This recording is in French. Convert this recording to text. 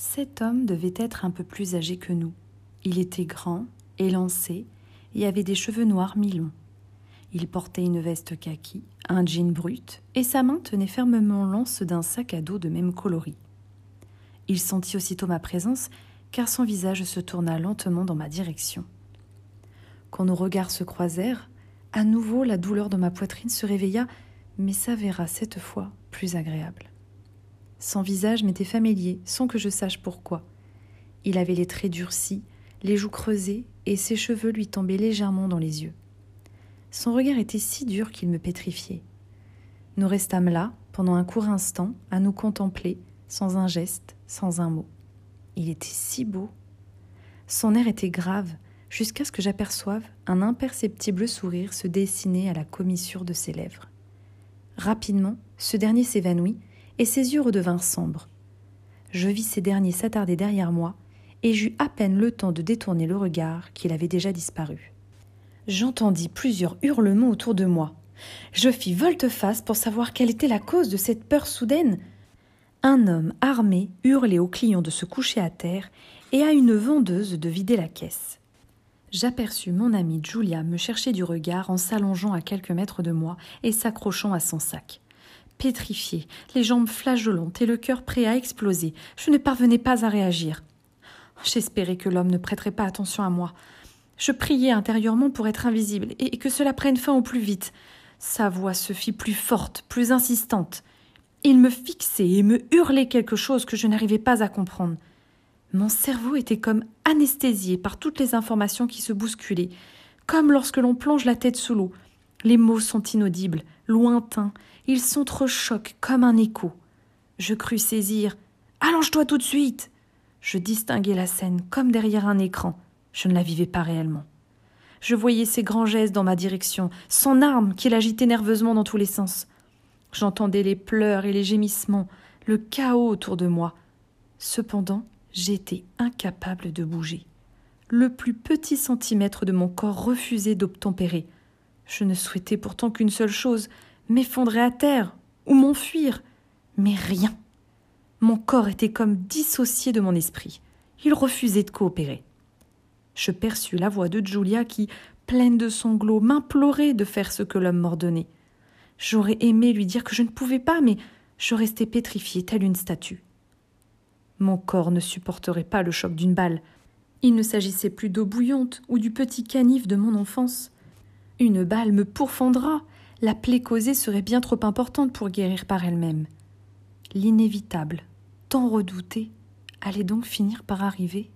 Cet homme devait être un peu plus âgé que nous. Il était grand, élancé, et avait des cheveux noirs mi-longs. Il portait une veste kaki, un jean brut, et sa main tenait fermement l'anse d'un sac à dos de même coloris. Il sentit aussitôt ma présence, car son visage se tourna lentement dans ma direction. Quand nos regards se croisèrent, à nouveau la douleur dans ma poitrine se réveilla, mais s'avéra cette fois plus agréable. Son visage m'était familier, sans que je sache pourquoi. Il avait les traits durcis, les joues creusées, et ses cheveux lui tombaient légèrement dans les yeux. Son regard était si dur qu'il me pétrifiait. Nous restâmes là, pendant un court instant, à nous contempler, sans un geste, sans un mot. Il était si beau. Son air était grave, jusqu'à ce que j'aperçoive un imperceptible sourire se dessiner à la commissure de ses lèvres. Rapidement, ce dernier s'évanouit, et ses yeux redevinrent sombres. Je vis ces derniers s'attarder derrière moi, et j'eus à peine le temps de détourner le regard qu'il avait déjà disparu. J'entendis plusieurs hurlements autour de moi. Je fis volte-face pour savoir quelle était la cause de cette peur soudaine. Un homme armé hurlait aux clients de se coucher à terre et à une vendeuse de vider la caisse. J'aperçus mon amie Julia me chercher du regard en s'allongeant à quelques mètres de moi et s'accrochant à son sac. Pétrifiée, les jambes flageolantes et le cœur prêt à exploser, je ne parvenais pas à réagir. J'espérais que l'homme ne prêterait pas attention à moi. Je priais intérieurement pour être invisible et que cela prenne fin au plus vite. Sa voix se fit plus forte, plus insistante. Il me fixait et me hurlait quelque chose que je n'arrivais pas à comprendre. Mon cerveau était comme anesthésié par toutes les informations qui se bousculaient, comme lorsque l'on plonge la tête sous l'eau. Les mots sont inaudibles, lointains, ils chocs comme un écho. Je crus saisir. Allonge-toi tout de suite. Je distinguais la scène comme derrière un écran. Je ne la vivais pas réellement. Je voyais ses grands gestes dans ma direction, son arme qu'il agitait nerveusement dans tous les sens. J'entendais les pleurs et les gémissements, le chaos autour de moi. Cependant, j'étais incapable de bouger. Le plus petit centimètre de mon corps refusait d'obtempérer. Je ne souhaitais pourtant qu'une seule chose m'effondrer à terre ou m'enfuir. Mais rien. Mon corps était comme dissocié de mon esprit. Il refusait de coopérer. Je perçus la voix de Julia qui, pleine de sanglots, m'implorait de faire ce que l'homme m'ordonnait. J'aurais aimé lui dire que je ne pouvais pas, mais je restais pétrifiée telle une statue. Mon corps ne supporterait pas le choc d'une balle. Il ne s'agissait plus d'eau bouillante ou du petit canif de mon enfance. Une balle me pourfendra. La plaie causée serait bien trop importante pour guérir par elle-même. L'inévitable tant redouté, allait donc finir par arriver